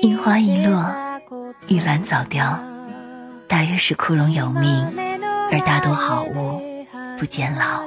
樱花一落，玉兰早凋，大约是枯荣有命，而大多好物不坚牢。